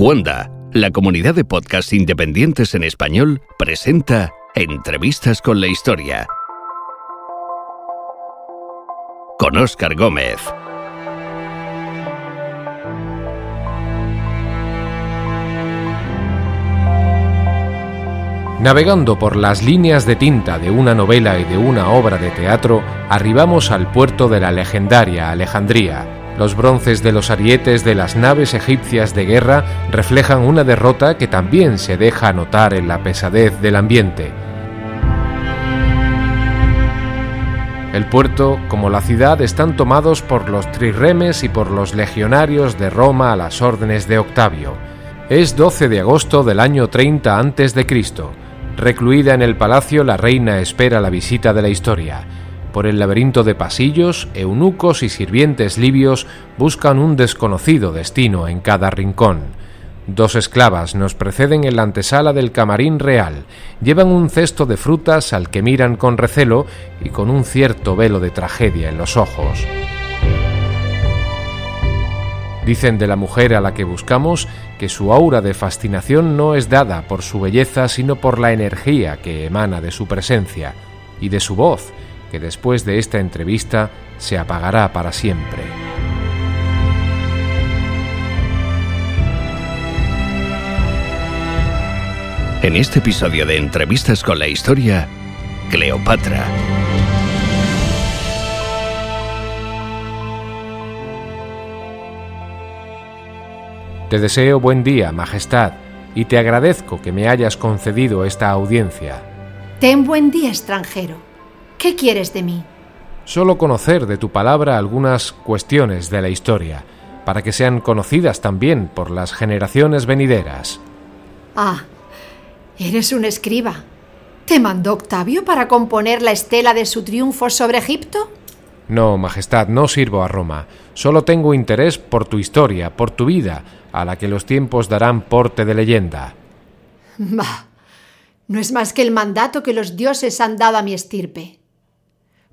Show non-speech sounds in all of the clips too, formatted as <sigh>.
Cuanda, la comunidad de podcasts independientes en español, presenta Entrevistas con la Historia. Con Óscar Gómez. Navegando por las líneas de tinta de una novela y de una obra de teatro, arribamos al puerto de la legendaria Alejandría. Los bronces de los arietes de las naves egipcias de guerra reflejan una derrota que también se deja notar en la pesadez del ambiente. El puerto, como la ciudad, están tomados por los trirremes y por los legionarios de Roma a las órdenes de Octavio. Es 12 de agosto del año 30 a.C. Recluida en el palacio, la reina espera la visita de la historia. Por el laberinto de pasillos, eunucos y sirvientes libios buscan un desconocido destino en cada rincón. Dos esclavas nos preceden en la antesala del camarín real. Llevan un cesto de frutas al que miran con recelo y con un cierto velo de tragedia en los ojos. Dicen de la mujer a la que buscamos que su aura de fascinación no es dada por su belleza, sino por la energía que emana de su presencia y de su voz, que después de esta entrevista se apagará para siempre. En este episodio de Entrevistas con la Historia, Cleopatra. Te deseo buen día, Majestad, y te agradezco que me hayas concedido esta audiencia. Ten buen día, extranjero. ¿Qué quieres de mí? Solo conocer de tu palabra algunas cuestiones de la historia, para que sean conocidas también por las generaciones venideras. Ah, eres un escriba. ¿Te mandó Octavio para componer la estela de su triunfo sobre Egipto? No, Majestad, no sirvo a Roma. Solo tengo interés por tu historia, por tu vida, a la que los tiempos darán porte de leyenda. Bah, no es más que el mandato que los dioses han dado a mi estirpe.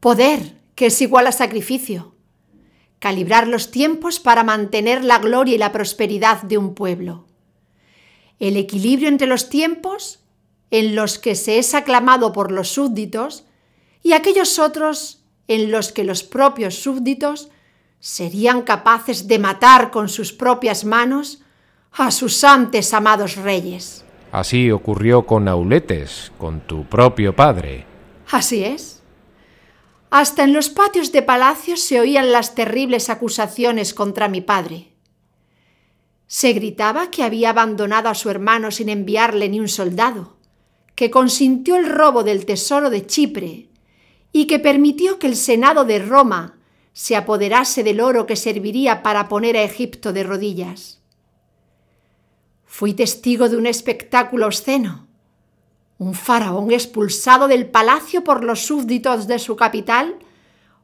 Poder, que es igual a sacrificio. Calibrar los tiempos para mantener la gloria y la prosperidad de un pueblo. El equilibrio entre los tiempos en los que se es aclamado por los súbditos y aquellos otros en los que los propios súbditos serían capaces de matar con sus propias manos a sus antes amados reyes. Así ocurrió con Auletes, con tu propio padre. Así es. Hasta en los patios de palacio se oían las terribles acusaciones contra mi padre. Se gritaba que había abandonado a su hermano sin enviarle ni un soldado, que consintió el robo del tesoro de Chipre y que permitió que el Senado de Roma se apoderase del oro que serviría para poner a Egipto de rodillas. Fui testigo de un espectáculo obsceno. Un faraón expulsado del palacio por los súbditos de su capital,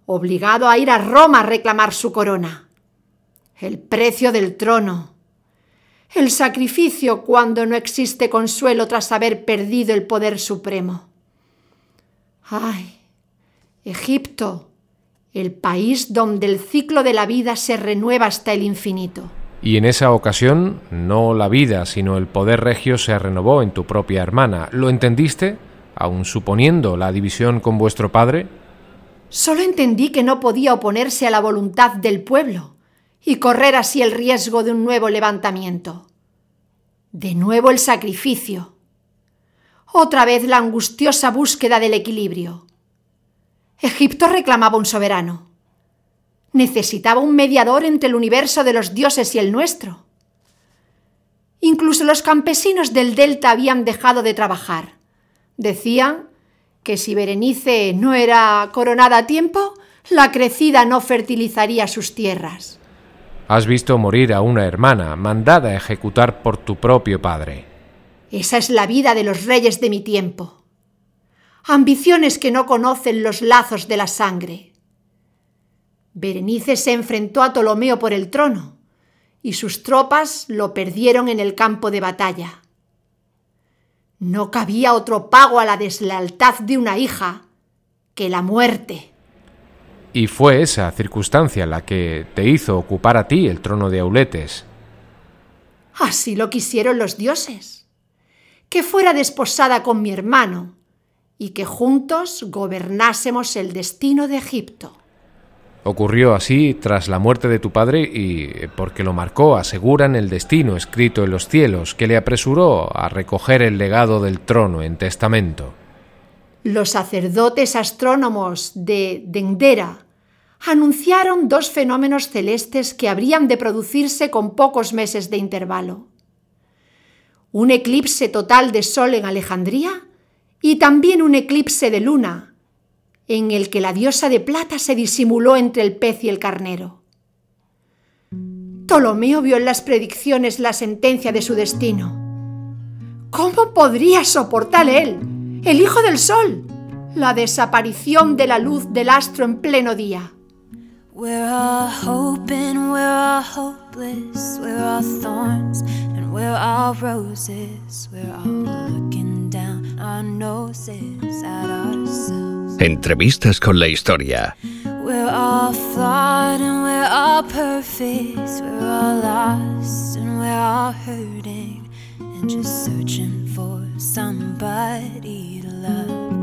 obligado a ir a Roma a reclamar su corona. El precio del trono. El sacrificio cuando no existe consuelo tras haber perdido el poder supremo. ¡Ay! Egipto, el país donde el ciclo de la vida se renueva hasta el infinito. Y en esa ocasión, no la vida, sino el poder regio se renovó en tu propia hermana. ¿Lo entendiste, aun suponiendo la división con vuestro padre? Solo entendí que no podía oponerse a la voluntad del pueblo y correr así el riesgo de un nuevo levantamiento. De nuevo el sacrificio. Otra vez la angustiosa búsqueda del equilibrio. Egipto reclamaba un soberano. Necesitaba un mediador entre el universo de los dioses y el nuestro. Incluso los campesinos del delta habían dejado de trabajar. Decían que si Berenice no era coronada a tiempo, la crecida no fertilizaría sus tierras. Has visto morir a una hermana mandada a ejecutar por tu propio padre. Esa es la vida de los reyes de mi tiempo ambiciones que no conocen los lazos de la sangre. Berenice se enfrentó a Ptolomeo por el trono, y sus tropas lo perdieron en el campo de batalla. No cabía otro pago a la deslealtad de una hija que la muerte. Y fue esa circunstancia la que te hizo ocupar a ti el trono de Auletes. Así lo quisieron los dioses. Que fuera desposada con mi hermano y que juntos gobernásemos el destino de Egipto. Ocurrió así tras la muerte de tu padre y porque lo marcó, aseguran, el destino escrito en los cielos, que le apresuró a recoger el legado del trono en testamento. Los sacerdotes astrónomos de Dendera anunciaron dos fenómenos celestes que habrían de producirse con pocos meses de intervalo. Un eclipse total de Sol en Alejandría y también un eclipse de Luna, en el que la diosa de plata se disimuló entre el pez y el carnero. Ptolomeo vio en las predicciones la sentencia de su destino. ¿Cómo podría soportar él, el hijo del sol, la desaparición de la luz del astro en pleno día? We're all hoping, we're all hopeless, we're all thorns and we're all roses, we're all looking down our noses at. Entrevistas con la historia. We're all flawed and we're all perfect, we're all lost and we're all hurting and just searching for somebody to love.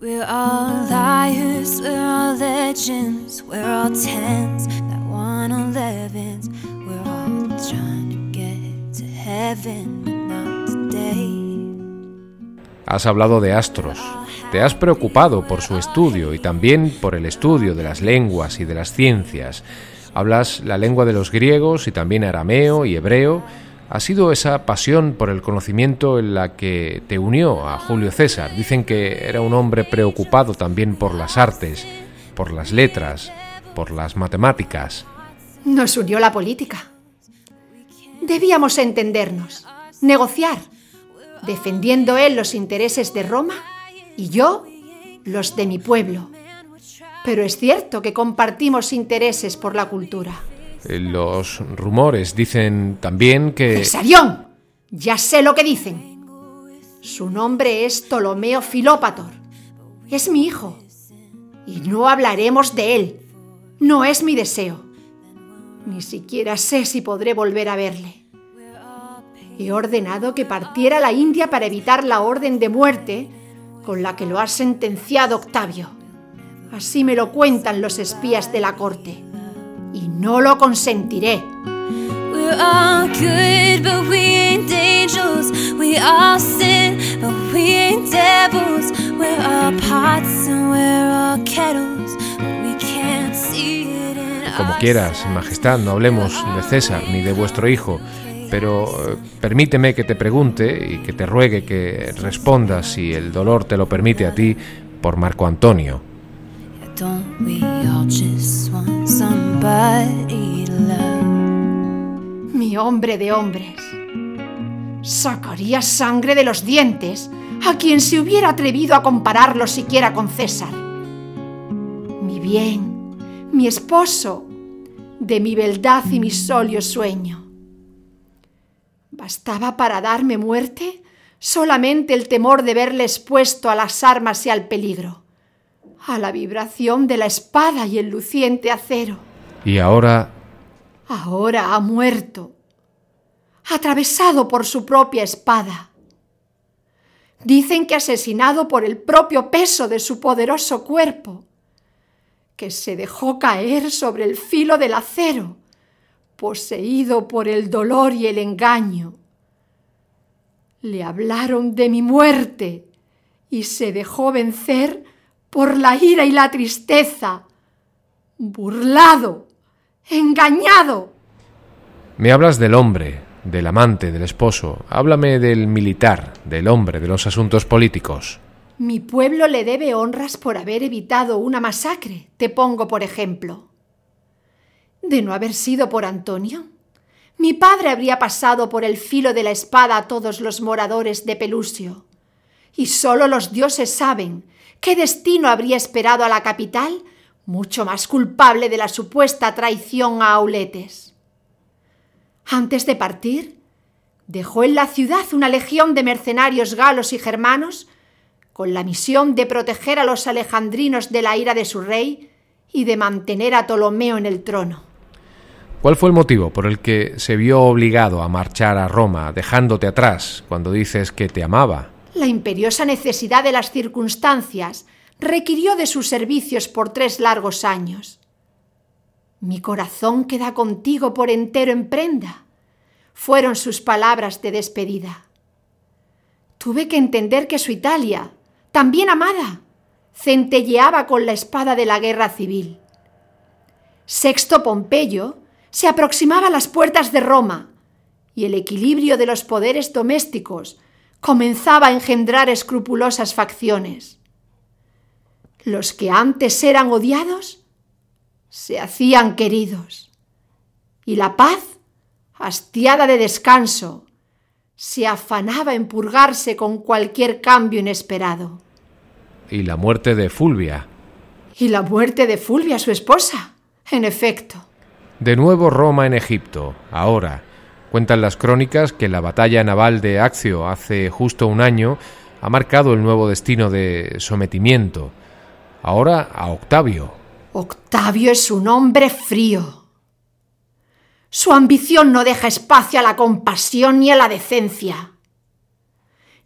We're all liars, we're all legends, we're all tens, that one elevens. We're all trying to get to heaven. Has hablado de astros. Te has preocupado por su estudio y también por el estudio de las lenguas y de las ciencias. Hablas la lengua de los griegos y también arameo y hebreo ha sido esa pasión por el conocimiento en la que te unió a Julio César. Dicen que era un hombre preocupado también por las artes, por las letras, por las matemáticas. Nos unió la política. Debíamos entendernos, negociar, defendiendo él los intereses de Roma y yo los de mi pueblo. Pero es cierto que compartimos intereses por la cultura. Eh, los rumores dicen también que... ¡Cesarión! Ya sé lo que dicen. Su nombre es Ptolomeo Filópator. Es mi hijo. Y no hablaremos de él. No es mi deseo. Ni siquiera sé si podré volver a verle. He ordenado que partiera a la India para evitar la orden de muerte con la que lo ha sentenciado Octavio. Así me lo cuentan los espías de la corte. Y no lo consentiré. Como quieras, Majestad, no hablemos de César ni de vuestro hijo, pero eh, permíteme que te pregunte y que te ruegue que respondas, si el dolor te lo permite a ti, por Marco Antonio. Mi hombre de hombres. Sacaría sangre de los dientes a quien se hubiera atrevido a compararlo siquiera con César. Mi bien, mi esposo, de mi beldad y mi solio sueño. ¿Bastaba para darme muerte solamente el temor de verle expuesto a las armas y al peligro? a la vibración de la espada y el luciente acero. Y ahora... Ahora ha muerto, atravesado por su propia espada. Dicen que asesinado por el propio peso de su poderoso cuerpo, que se dejó caer sobre el filo del acero, poseído por el dolor y el engaño. Le hablaron de mi muerte y se dejó vencer por la ira y la tristeza, burlado, engañado. Me hablas del hombre, del amante, del esposo. Háblame del militar, del hombre, de los asuntos políticos. Mi pueblo le debe honras por haber evitado una masacre, te pongo por ejemplo. De no haber sido por Antonio, mi padre habría pasado por el filo de la espada a todos los moradores de Pelusio. Y solo los dioses saben ¿Qué destino habría esperado a la capital, mucho más culpable de la supuesta traición a Auletes? Antes de partir, dejó en la ciudad una legión de mercenarios galos y germanos con la misión de proteger a los alejandrinos de la ira de su rey y de mantener a Ptolomeo en el trono. ¿Cuál fue el motivo por el que se vio obligado a marchar a Roma, dejándote atrás cuando dices que te amaba? La imperiosa necesidad de las circunstancias requirió de sus servicios por tres largos años. Mi corazón queda contigo por entero en prenda, fueron sus palabras de despedida. Tuve que entender que su Italia, también amada, centelleaba con la espada de la guerra civil. Sexto Pompeyo se aproximaba a las puertas de Roma y el equilibrio de los poderes domésticos comenzaba a engendrar escrupulosas facciones. Los que antes eran odiados se hacían queridos y la paz, hastiada de descanso, se afanaba en purgarse con cualquier cambio inesperado. Y la muerte de Fulvia. Y la muerte de Fulvia, su esposa, en efecto. De nuevo Roma en Egipto, ahora. Cuentan las crónicas que la batalla naval de Accio hace justo un año ha marcado el nuevo destino de sometimiento. Ahora a Octavio. Octavio es un hombre frío. Su ambición no deja espacio a la compasión ni a la decencia.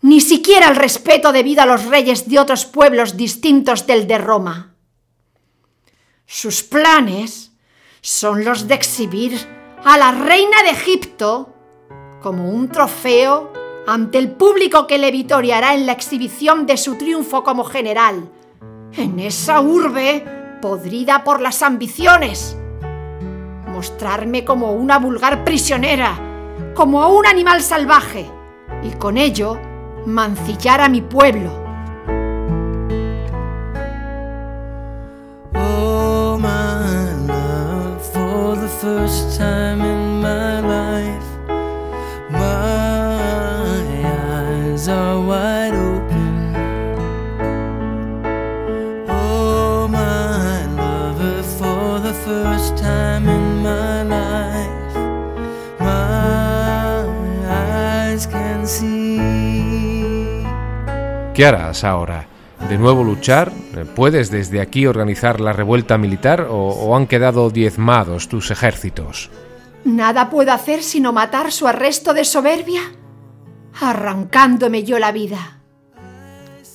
Ni siquiera el respeto debido a los reyes de otros pueblos distintos del de Roma. Sus planes son los de exhibir a la reina de Egipto como un trofeo ante el público que le vitoriará en la exhibición de su triunfo como general, en esa urbe podrida por las ambiciones. Mostrarme como una vulgar prisionera, como un animal salvaje, y con ello mancillar a mi pueblo ¿Qué harás ahora? de nuevo luchar? ¿Puedes desde aquí organizar la revuelta militar o, han quedado diezmados tus ejércitos? Nada puedo hacer sino matar su arresto de soberbia, arrancándome yo la vida.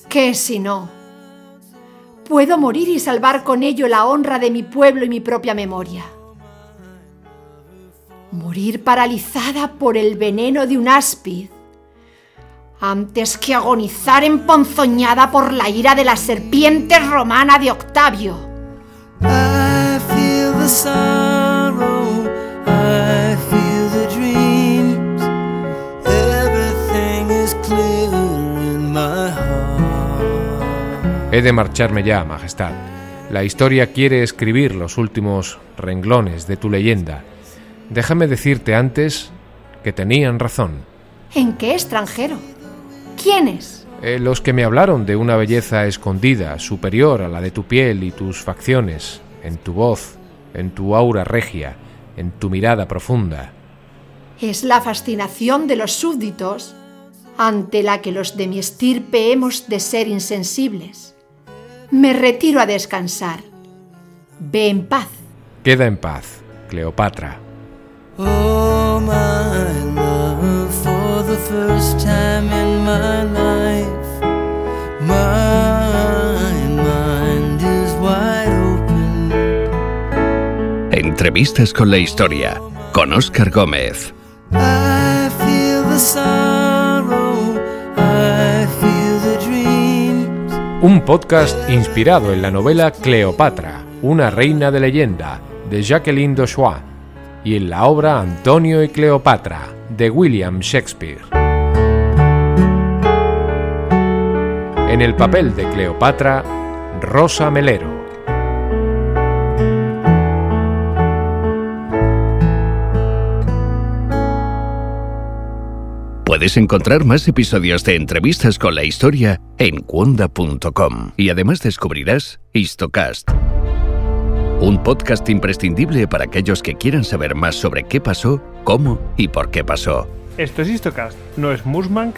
¿Qué si no? Puedo morir y salvar con ello la honra de mi pueblo y mi propia memoria. Morir paralizada por el veneno de un áspid antes que agonizar emponzoñada por la ira de la serpiente romana de Octavio. He de marcharme ya, Majestad. La historia quiere escribir los últimos renglones de tu leyenda. Déjame decirte antes que tenían razón. ¿En qué extranjero? ¿Quiénes? Eh, los que me hablaron de una belleza escondida, superior a la de tu piel y tus facciones, en tu voz, en tu aura regia, en tu mirada profunda. Es la fascinación de los súbditos ante la que los de mi estirpe hemos de ser insensibles. Me retiro a descansar. Ve en paz. Queda en paz, Cleopatra. Oh, first time in my life. My mind is wide open. Entrevistas con la historia con Oscar Gómez. I feel the sorrow, I feel the dreams. Un podcast inspirado en la novela Cleopatra, una reina de leyenda, de Jacqueline Dauchois, y en la obra Antonio y Cleopatra, de William Shakespeare. En el papel de Cleopatra, Rosa Melero. Puedes encontrar más episodios de entrevistas con la historia en cuonda.com y además descubrirás Histocast, un podcast imprescindible para aquellos que quieran saber más sobre qué pasó, cómo y por qué pasó. Esto es Histocast, no es Musmank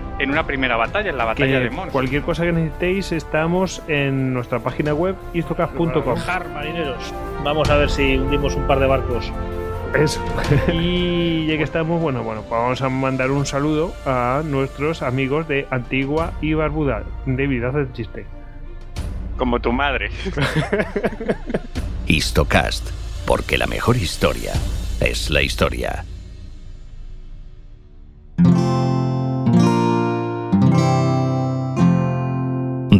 en una primera batalla, en la batalla de Mons. Cualquier cosa que necesitéis, estamos en nuestra página web marineros. Vamos a ver si hundimos un par de barcos. Eso. <laughs> y ya que estamos, bueno, bueno, pues vamos a mandar un saludo a nuestros amigos de Antigua y Barbuda. David, haz el chiste. Como tu madre. <laughs> Histocast, porque la mejor historia es la historia.